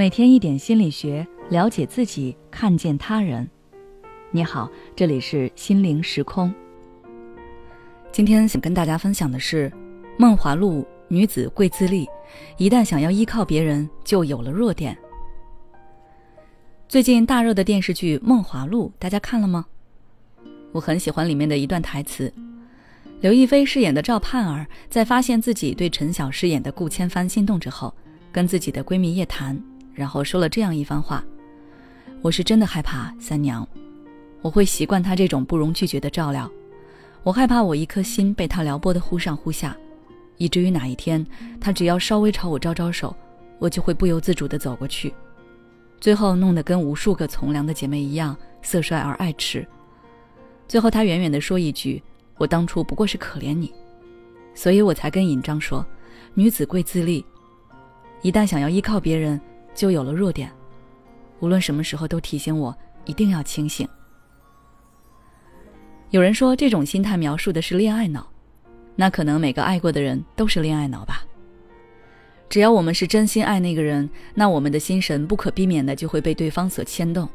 每天一点心理学，了解自己，看见他人。你好，这里是心灵时空。今天想跟大家分享的是，梦华录女子贵自立，一旦想要依靠别人，就有了弱点。最近大热的电视剧《梦华录》，大家看了吗？我很喜欢里面的一段台词。刘亦菲饰演的赵盼儿，在发现自己对陈晓饰演的顾千帆心动之后，跟自己的闺蜜夜谈，然后说了这样一番话：“我是真的害怕三娘，我会习惯她这种不容拒绝的照料，我害怕我一颗心被她撩拨的忽上忽下，以至于哪一天她只要稍微朝我招招手，我就会不由自主地走过去，最后弄得跟无数个从良的姐妹一样色衰而爱弛。最后他远远地说一句。”我当初不过是可怜你，所以我才跟尹章说：“女子贵自立，一旦想要依靠别人，就有了弱点。无论什么时候都提醒我一定要清醒。”有人说这种心态描述的是恋爱脑，那可能每个爱过的人都是恋爱脑吧。只要我们是真心爱那个人，那我们的心神不可避免的就会被对方所牵动。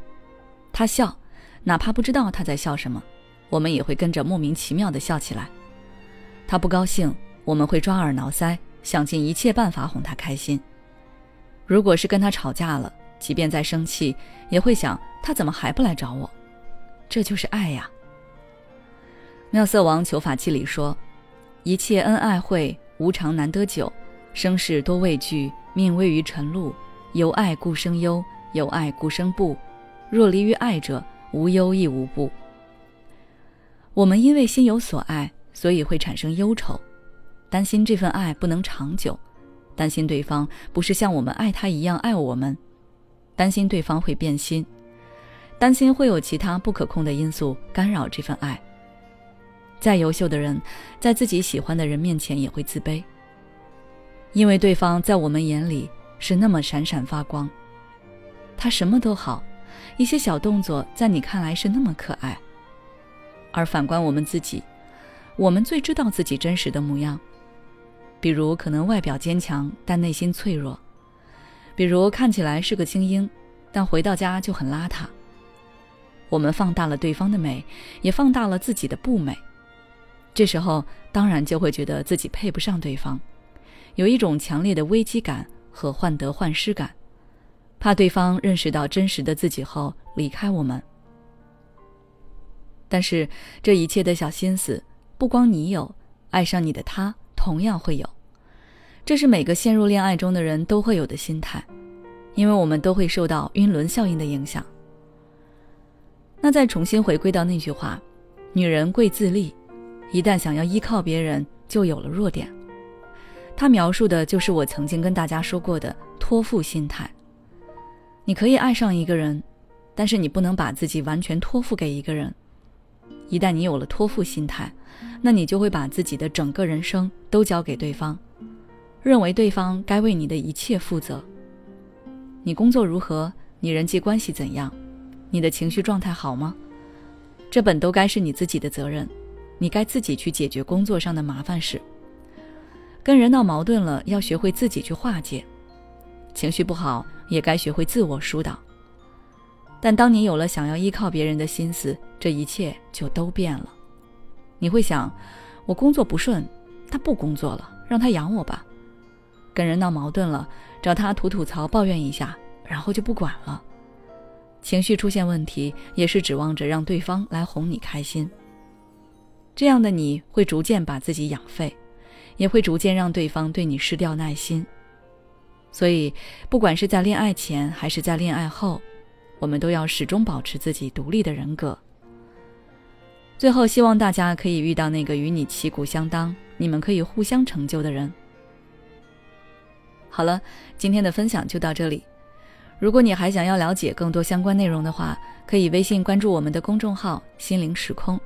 他笑，哪怕不知道他在笑什么。我们也会跟着莫名其妙的笑起来。他不高兴，我们会抓耳挠腮，想尽一切办法哄他开心。如果是跟他吵架了，即便再生气，也会想他怎么还不来找我？这就是爱呀。妙色王求法器里说：“一切恩爱会，无常难得久。生事多畏惧，命危于晨露。有爱故生忧，有爱故生怖。若离于爱者，无忧亦无怖。”我们因为心有所爱，所以会产生忧愁，担心这份爱不能长久，担心对方不是像我们爱他一样爱我们，担心对方会变心，担心会有其他不可控的因素干扰这份爱。再优秀的人，在自己喜欢的人面前也会自卑，因为对方在我们眼里是那么闪闪发光，他什么都好，一些小动作在你看来是那么可爱。而反观我们自己，我们最知道自己真实的模样。比如，可能外表坚强，但内心脆弱；比如看起来是个精英，但回到家就很邋遢。我们放大了对方的美，也放大了自己的不美。这时候，当然就会觉得自己配不上对方，有一种强烈的危机感和患得患失感，怕对方认识到真实的自己后离开我们。但是这一切的小心思，不光你有，爱上你的他同样会有。这是每个陷入恋爱中的人都会有的心态，因为我们都会受到晕轮效应的影响。那再重新回归到那句话：“女人贵自立，一旦想要依靠别人，就有了弱点。”他描述的就是我曾经跟大家说过的托付心态。你可以爱上一个人，但是你不能把自己完全托付给一个人。一旦你有了托付心态，那你就会把自己的整个人生都交给对方，认为对方该为你的一切负责。你工作如何？你人际关系怎样？你的情绪状态好吗？这本都该是你自己的责任，你该自己去解决工作上的麻烦事。跟人闹矛盾了，要学会自己去化解；情绪不好，也该学会自我疏导。但当你有了想要依靠别人的心思，这一切就都变了。你会想，我工作不顺，他不工作了，让他养我吧。跟人闹矛盾了，找他吐吐槽、抱怨一下，然后就不管了。情绪出现问题，也是指望着让对方来哄你开心。这样的你会逐渐把自己养废，也会逐渐让对方对你失掉耐心。所以，不管是在恋爱前还是在恋爱后。我们都要始终保持自己独立的人格。最后，希望大家可以遇到那个与你旗鼓相当、你们可以互相成就的人。好了，今天的分享就到这里。如果你还想要了解更多相关内容的话，可以微信关注我们的公众号“心灵时空”，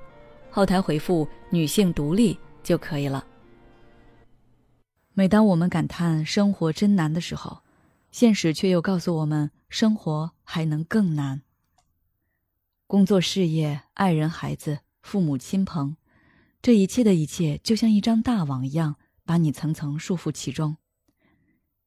后台回复“女性独立”就可以了。每当我们感叹生活真难的时候，现实却又告诉我们，生活还能更难。工作、事业、爱人、孩子、父母亲朋，这一切的一切，就像一张大网一样，把你层层束缚其中。